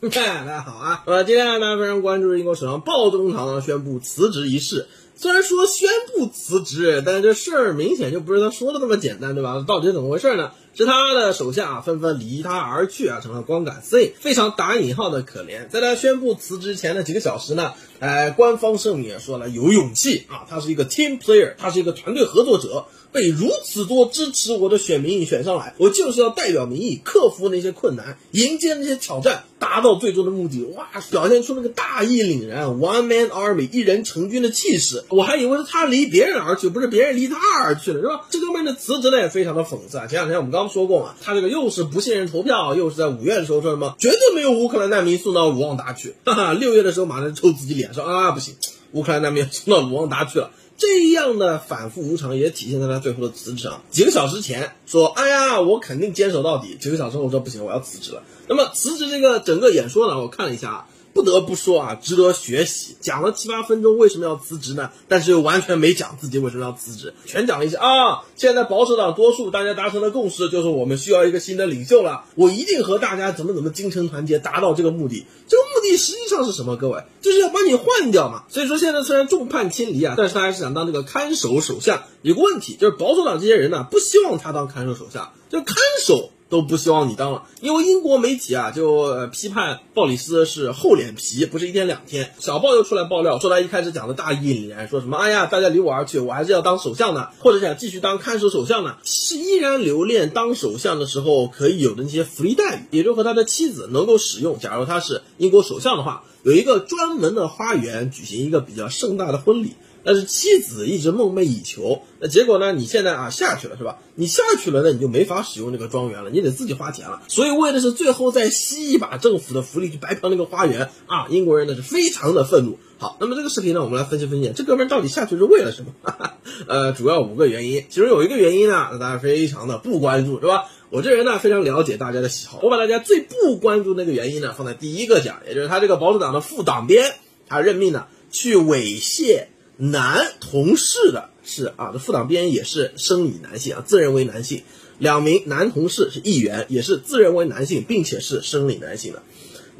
大家好啊！呃，今天呢，大家非常关注英国首相鲍中堂宣布辞职一事。虽然说宣布辞职，但是这事儿明显就不是他说的那么简单，对吧？到底是怎么回事呢？是他的手下啊纷纷离他而去啊，成了光杆司令，非常打引号的可怜。在他宣布辞职前的几个小时呢，哎，官方声明也说了有勇气啊，他是一个 team player，他是一个团队合作者。被如此多支持我的选民选上来，我就是要代表民意，克服那些困难，迎接那些挑战，达到最终的目的。哇，表现出那个大义凛然，one man army，一人成军的气势。我还以为是他离别人而去，不是别人离他而去了，是吧？这哥们的辞职呢也非常的讽刺啊。前两天我们刚说过嘛，他这个又是不信任投票，又是在五月的时候说什么绝对没有乌克兰难民送到卢旺达去，哈哈，六月的时候马上抽自己脸说啊不行，乌克兰难民送到卢旺达去了。这样的反复无常也体现在他最后的辞职上。几个小时前说：“哎呀，我肯定坚守到底。”几个小时后说：“不行，我要辞职了。”那么辞职这个整个演说呢，我看了一下。不得不说啊，值得学习。讲了七八分钟为什么要辞职呢？但是又完全没讲自己为什么要辞职，全讲了一下啊。现在保守党多数，大家达成的共识就是我们需要一个新的领袖了。我一定和大家怎么怎么精诚团结，达到这个目的。这个目的实际上是什么？各位，就是要把你换掉嘛。所以说现在虽然众叛亲离啊，但是他还是想当这个看守首相。有个问题就是保守党这些人呢，不希望他当看守首相，就看守。都不希望你当了，因为英国媒体啊就批判鲍里斯是厚脸皮，不是一天两天。小报又出来爆料，说他一开始讲的大义凛然，说什么哎呀，大家离我而去，我还是要当首相的，或者想继续当看守首相呢，是依然留恋当首相的时候可以有的那些福利待遇，也就和他的妻子能够使用。假如他是英国首相的话，有一个专门的花园，举行一个比较盛大的婚礼。但是妻子一直梦寐以求，那结果呢？你现在啊下去了是吧？你下去了，那你就没法使用这个庄园了，你得自己花钱了。所以为的是最后再吸一把政府的福利去白嫖那个花园啊！英国人呢是非常的愤怒。好，那么这个视频呢，我们来分析分析，这哥们到底下去是为了什么？呃，主要五个原因，其中有一个原因呢，大家非常的不关注是吧？我这人呢非常了解大家的喜好，我把大家最不关注那个原因呢放在第一个讲，也就是他这个保守党的副党鞭，他任命呢去猥亵。男同事的是啊，这副党鞭也是生理男性啊，自认为男性。两名男同事是议员，也是自认为男性，并且是生理男性的。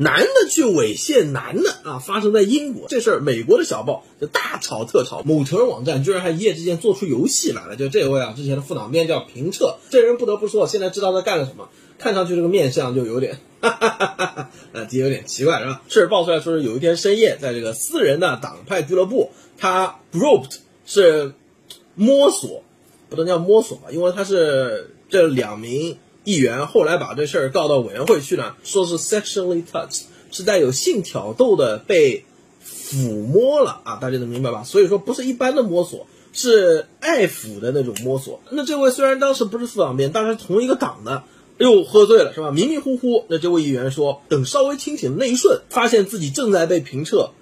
男的去猥亵男的啊，发生在英国这事儿，美国的小报就大炒特炒，某成人网站居然还一夜之间做出游戏来了。就这位啊，之前的副党鞭叫平彻，这人不得不说，现在知道他干了什么，看上去这个面相就有点，哈哈哈哈哈，呃，有点奇怪是吧？事儿爆出来说是有一天深夜，在这个私人的党派俱乐部。他 groped 是摸索，不能叫摸索吧，因为他是这两名议员后来把这事儿告到委员会去呢，说是 sexually touched，是带有性挑逗的被抚摸了啊，大家能明白吧？所以说不是一般的摸索，是爱抚的那种摸索。那这位虽然当时不是副党鞭，但是同一个党的，又喝醉了是吧？迷迷糊糊，那这位议员说，等稍微清醒的那一瞬，发现自己正在被评测。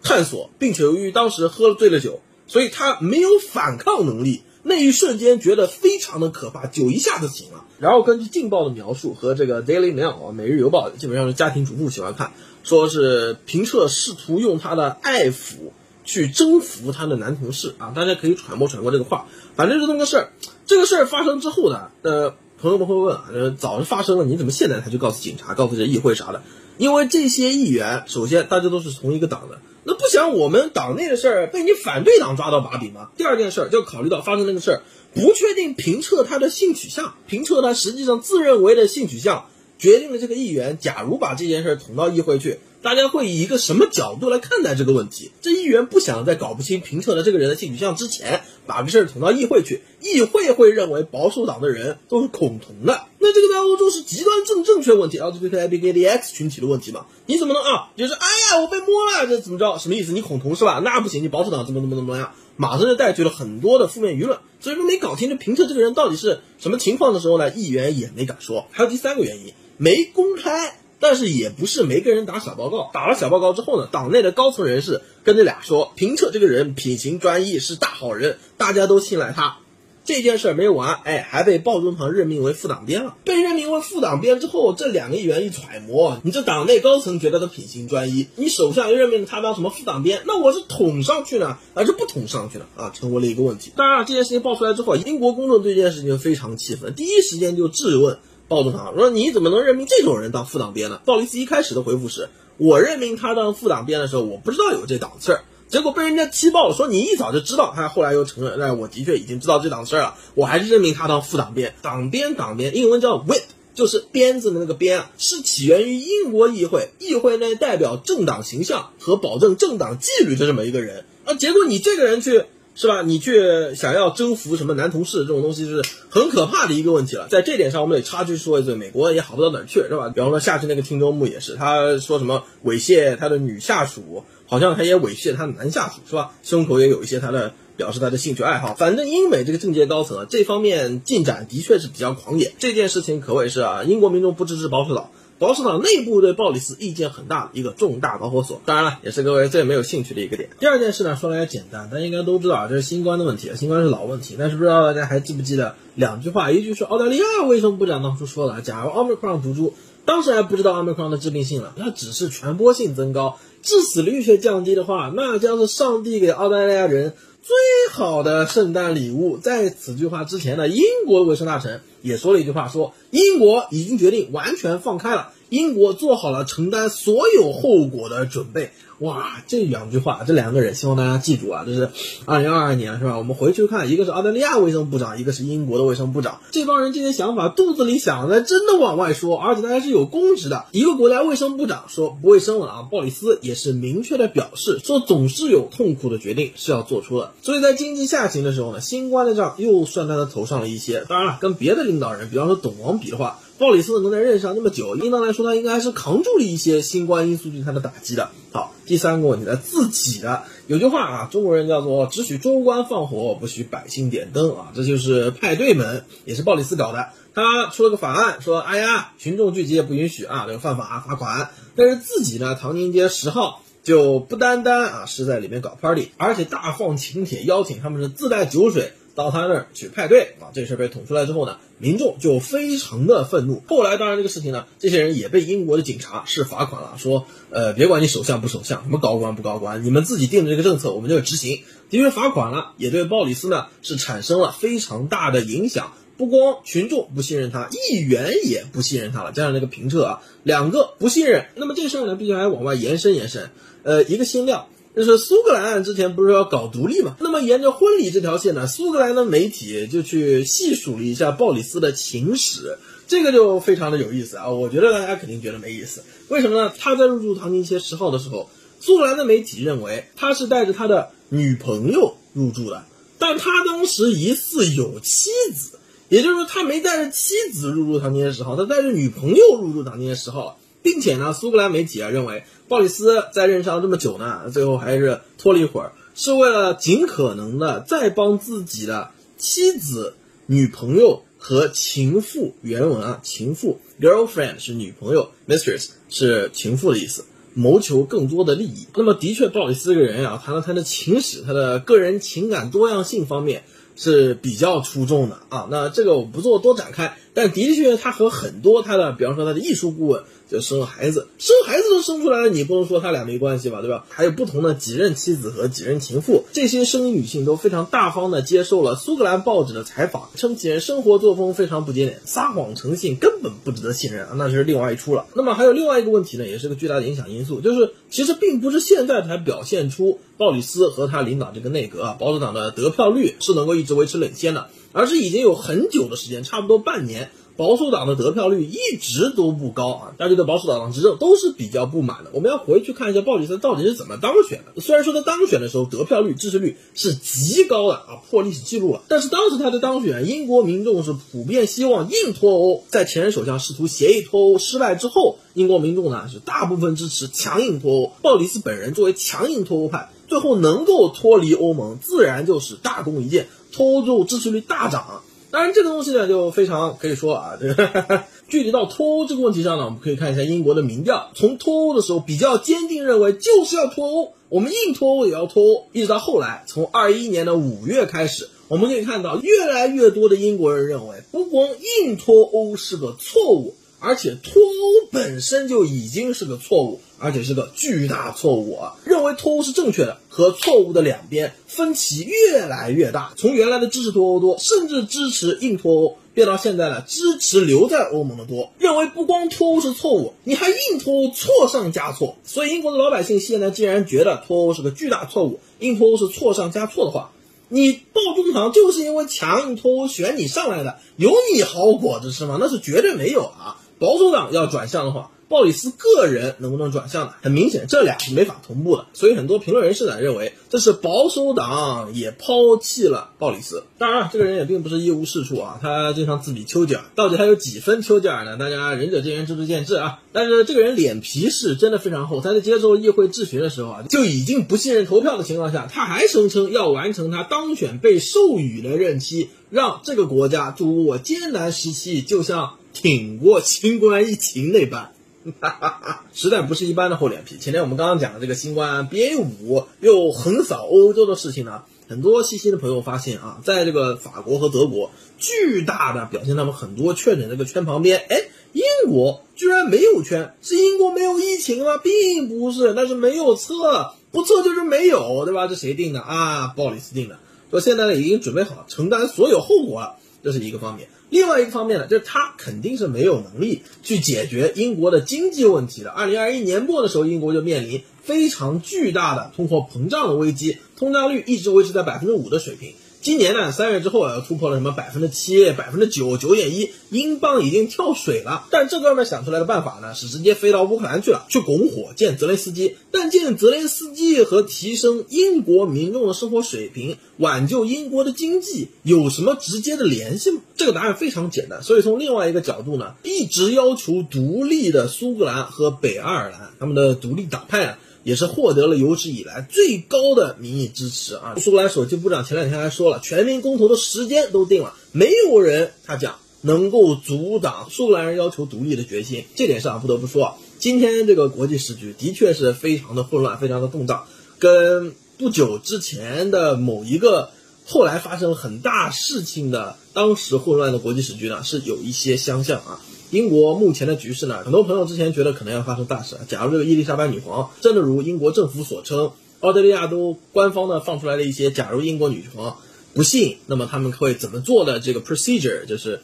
探索，并且由于当时喝了醉了酒，所以他没有反抗能力。那一瞬间觉得非常的可怕，酒一下子醒了。然后根据《劲报》的描述和这个《Daily Mail》啊，《每日邮报》基本上是家庭主妇喜欢看，说是平彻试图用他的爱抚去征服他的男同事啊。大家可以揣摩揣摩这个话，反正就这么个事儿。这个事儿发生之后呢，呃，朋友们会问啊，早就发生了，你怎么现在才去告诉警察、告诉这议会啥的？因为这些议员，首先大家都是同一个党的。那不想我们党内的事儿被你反对党抓到把柄吗？第二件事儿就考虑到发生那个事儿，不确定评测他的性取向，评测他实际上自认为的性取向，决定了这个议员，假如把这件事捅到议会去。大家会以一个什么角度来看待这个问题？这议员不想在搞不清评测的这个人的性取向之前，把个事儿捅到议会去，议会会认为保守党的人都是恐同的。那这个在欧洲是极端正正确问题，LGBTIBGDX 群体的问题嘛？你怎么能啊？就是哎呀，我被摸了，这怎么着？什么意思？你恐同是吧？那不行，你保守党怎么怎么怎么样？马上就带去了很多的负面舆论。所以说没搞清这评测这个人到底是什么情况的时候呢，议员也没敢说。还有第三个原因，没公开。但是也不是没跟人打小报告，打了小报告之后呢，党内的高层人士跟这俩说，平彻这个人品行专一，是大好人，大家都信赖他。这件事儿没完，哎，还被鲍中堂任命为副党鞭了。被任命为副党鞭之后，这两个议员一揣摩，你这党内高层觉得他品行专一，你首相又任命他当什么副党鞭，那我是捅上去呢，还是不捅上去呢？啊，成为了一个问题。当然，这件事情爆出来之后，英国公众对这件事情非常气愤，第一时间就质问。暴动党说你怎么能任命这种人当副党鞭呢？鲍里斯一开始的回复是：我任命他当副党鞭的时候，我不知道有这档事儿。结果被人家踢爆了，说你一早就知道。他后来又承认，那，我的确已经知道这档事儿了，我还是任命他当副党鞭。党鞭，党鞭，英文叫 whip，就是鞭子的那个鞭啊，是起源于英国议会，议会内代表政党形象和保证政党纪律的这么一个人。啊，结果你这个人去。是吧？你去想要征服什么男同事这种东西是很可怕的一个问题了。在这点上，我们得插句说一嘴，美国也好不到哪儿去，是吧？比方说下去那个听周牧也是，他说什么猥亵他的女下属，好像他也猥亵他的男下属，是吧？胸口也有一些他的表示他的兴趣爱好。反正英美这个政界高层啊，这方面进展的确是比较狂野。这件事情可谓是啊，英国民众不支持保守党。保守党内部对鲍里斯意见很大的一个重大导火索，当然了，也是各位最没有兴趣的一个点。第二件事呢，说来也简单，大家应该都知道啊，这是新冠的问题，新冠是老问题。但是不知道大家还记不记得两句话？一句是澳大利亚卫生部长当初说的，假如奥密克戎毒株，当时还不知道奥密克戎的致病性了，它只是传播性增高，致死率却降低的话，那将是上帝给澳大利亚人最好的圣诞礼物。在此句话之前呢，英国卫生大臣也说了一句话，说英国已经决定完全放开了。英国做好了承担所有后果的准备。哇，这两句话，这两个人，希望大家记住啊！这是二零二二年，是吧？我们回去看，一个是澳大利亚卫生部长，一个是英国的卫生部长。这帮人这些想法肚子里想的，真的往外说，而且他还是有公职的。一个国家卫生部长说不卫生了啊，鲍里斯也是明确的表示说，总是有痛苦的决定是要做出的。所以在经济下行的时候呢，新冠的账又算在他头上了一些。当然了，跟别的领导人，比方说董王比的话。鲍里斯能在任上那么久，应当来说他应该还是扛住了一些新冠因素对他的打击的。好，第三个问题呢，自己的有句话啊，中国人叫做只许州官放火，不许百姓点灯啊，这就是派对门，也是鲍里斯搞的。他出了个法案，说哎呀，群众聚集也不允许啊，这个犯法啊罚款。但是自己呢，唐宁街十号就不单单啊是在里面搞 party，而且大放请帖，邀请他们是自带酒水。到他那儿去派对啊！这事被捅出来之后呢，民众就非常的愤怒。后来当然这个事情呢，这些人也被英国的警察是罚款了，说呃，别管你首相不首相，什么高官不高官，你们自己定的这个政策，我们就要执行。的确罚款了，也对鲍里斯呢是产生了非常大的影响。不光群众不信任他，议员也不信任他了。加上那个评测啊，两个不信任。那么这事儿呢，必须还往外延伸延伸。呃，一个新料。就是苏格兰之前不是要搞独立嘛？那么沿着婚礼这条线呢，苏格兰的媒体就去细数了一下鲍里斯的情史，这个就非常的有意思啊！我觉得大家肯定觉得没意思，为什么呢？他在入住唐宁街十号的时候，苏格兰的媒体认为他是带着他的女朋友入住的，但他当时疑似有妻子，也就是说他没带着妻子入住唐宁街十号，他带着女朋友入住唐宁街十号。并且呢，苏格兰媒体啊认为，鲍里斯在任上这么久呢，最后还是拖了一会儿，是为了尽可能的再帮自己的妻子、女朋友和情妇原文啊，情妇 girlfriend 是女朋友，mistress 是情妇的意思，谋求更多的利益。那么的确，鲍里斯这个人啊，谈了他的情史，他的个人情感多样性方面是比较出众的啊。那这个我不做多展开，但的确他和很多他的，比方说他的艺术顾问。就生了孩子，生孩子都生出来了，你不能说他俩没关系吧，对吧？还有不同的几任妻子和几任情妇，这些生女性都非常大方的接受了苏格兰报纸的采访，称其人生活作风非常不检点，撒谎成性，根本不值得信任啊，那就是另外一出了。那么还有另外一个问题呢，也是个巨大的影响因素，就是其实并不是现在才表现出鲍里斯和他领导这个内阁啊，保守党的得票率是能够一直维持领先的，而是已经有很久的时间，差不多半年。保守党的得票率一直都不高啊，大家对保守党执政都是比较不满的。我们要回去看一下鲍里斯到底是怎么当选的。虽然说他当选的时候得票率、支持率是极高的啊，破历史记录了，但是当时他的当选，英国民众是普遍希望硬脱欧。在前任首相试图协议脱欧失败之后，英国民众呢是大部分支持强硬脱欧。鲍里斯本人作为强硬脱欧派，最后能够脱离欧盟，自然就是大功一件，脱欧之后支持率大涨。当然，这个东西呢，就非常可以说啊，这 个具体到脱欧这个问题上呢，我们可以看一下英国的民调。从脱欧的时候比较坚定认为就是要脱欧，我们硬脱欧也要脱欧，一直到后来，从二一年的五月开始，我们可以看到越来越多的英国人认为，不光硬脱欧是个错误。而且脱欧本身就已经是个错误，而且是个巨大错误啊！认为脱欧是正确的和错误的两边分歧越来越大，从原来的支持脱欧多，甚至支持硬脱欧。变到现在呢，支持留在欧盟的多，认为不光脱欧是错误，你还硬脱欧，错上加错。所以英国的老百姓现在既然觉得脱欧是个巨大错误，硬脱欧是错上加错的话，你报中堂就是因为强硬脱欧选你上来的，有你好果子吃吗？那是绝对没有啊！保守党要转向的话。鲍里斯个人能不能转向呢？很明显，这俩是没法同步的。所以很多评论人士呢认为，这是保守党也抛弃了鲍里斯。当然了，这个人也并不是一无是处啊，他经常自比丘吉尔，到底他有几分丘吉尔呢？大家仁者见仁，智者见智啊。但是这个人脸皮是真的非常厚，他在接受议会质询的时候啊，就已经不信任投票的情况下，他还声称要完成他当选被授予的任期，让这个国家度过艰难时期，就像挺过新冠疫情那般。哈哈哈，实在不是一般的厚脸皮。前天我们刚刚讲的这个新冠 BA 五又横扫欧洲的事情呢，很多细心的朋友发现啊，在这个法国和德国巨大的表现他们很多确诊这个圈旁边，哎，英国居然没有圈，是英国没有疫情吗？并不是，那是没有测，不测就是没有，对吧？这谁定的啊？鲍里斯定的，说现在呢已经准备好承担所有后果了，这是一个方面。另外一个方面呢，就是他肯定是没有能力去解决英国的经济问题的。二零二一年末的时候，英国就面临非常巨大的通货膨胀的危机，通胀率一直维持在百分之五的水平。今年呢，三月之后啊，突破了什么百分之七、百分之九、九点一，英镑已经跳水了。但这哥们想出来的办法呢，是直接飞到乌克兰去了，去拱火见泽连斯基。但见泽连斯基和提升英国民众的生活水平、挽救英国的经济有什么直接的联系吗？这个答案非常简单。所以从另外一个角度呢，一直要求独立的苏格兰和北爱尔兰，他们的独立党派啊。也是获得了有史以来最高的民意支持啊！苏格兰首席部长前两天还说了，全民公投的时间都定了，没有人他讲能够阻挡苏格兰人要求独立的决心。这点上不得不说，今天这个国际时局的确是非常的混乱，非常的动荡，跟不久之前的某一个后来发生很大事情的当时混乱的国际时局呢，是有一些相像啊。英国目前的局势呢，很多朋友之前觉得可能要发生大事。假如这个伊丽莎白女皇真的如英国政府所称，澳大利亚都官方呢放出来的一些，假如英国女皇不幸，那么他们会怎么做的这个 procedure 就是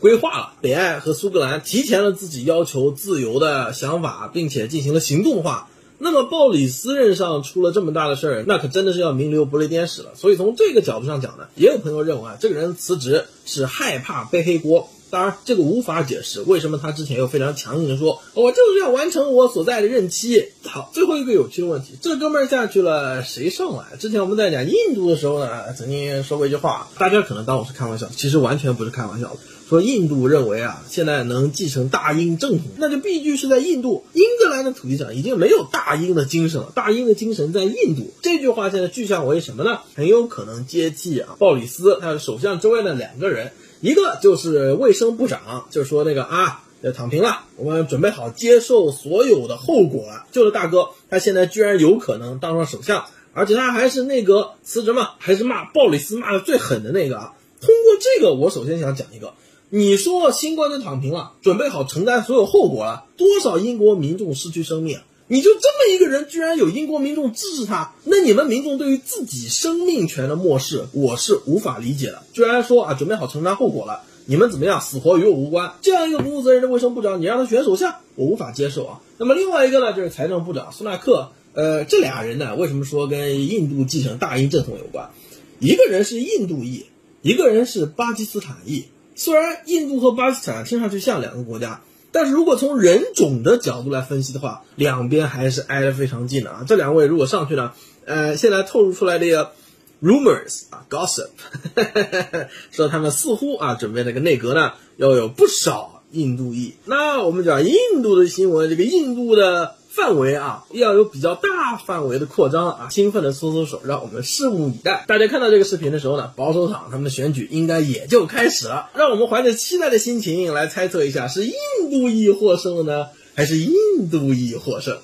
规划了。北爱和苏格兰提前了自己要求自由的想法，并且进行了行动化。那么鲍里斯任上出了这么大的事儿，那可真的是要名留不列颠史了。所以从这个角度上讲呢，也有朋友认为啊，这个人辞职是害怕背黑锅。当然，这个无法解释为什么他之前又非常强硬的说，我就是要完成我所在的任期。好，最后一个有趣的问题，这哥们儿下去了，谁上来？之前我们在讲印度的时候呢，曾经说过一句话，大家可能当我是开玩笑，其实完全不是开玩笑的。说印度认为啊，现在能继承大英正统，那就必须是在印度，英格兰的土地上已经没有大英的精神了，大英的精神在印度。这句话现在具象为什么呢？很有可能接替啊，鲍里斯他的首相之位的两个人。一个就是卫生部长，就是说那个啊，要躺平了，我们准备好接受所有的后果了。就是大哥，他现在居然有可能当上首相，而且他还是内阁辞职嘛，还是骂鲍里斯骂的最狠的那个啊。通过这个，我首先想讲一个，你说新冠都躺平了，准备好承担所有后果了，多少英国民众失去生命？你就这么一个人，居然有英国民众支持他？那你们民众对于自己生命权的漠视，我是无法理解的。居然说啊，准备好承担后果了，你们怎么样？死活与我无关。这样一个不负责任的卫生部长，你让他选首相，我无法接受啊。那么另外一个呢，就是财政部长苏纳克。呃，这俩人呢，为什么说跟印度继承大英正统有关？一个人是印度裔，一个人是巴基斯坦裔。虽然印度和巴基斯坦听上去像两个国家。但是如果从人种的角度来分析的话，两边还是挨得非常近的啊。这两位如果上去呢，呃，现在透露出来这个 rumors 啊，gossip，说他们似乎啊准备这个内阁呢要有不少印度裔。那我们讲印度的新闻，这个印度的。范围啊，要有比较大范围的扩张啊！兴奋的搓搓手，让我们拭目以待。大家看到这个视频的时候呢，保守党他们的选举应该也就开始了。让我们怀着期待的心情来猜测一下，是印度裔获胜呢，还是印度裔获胜？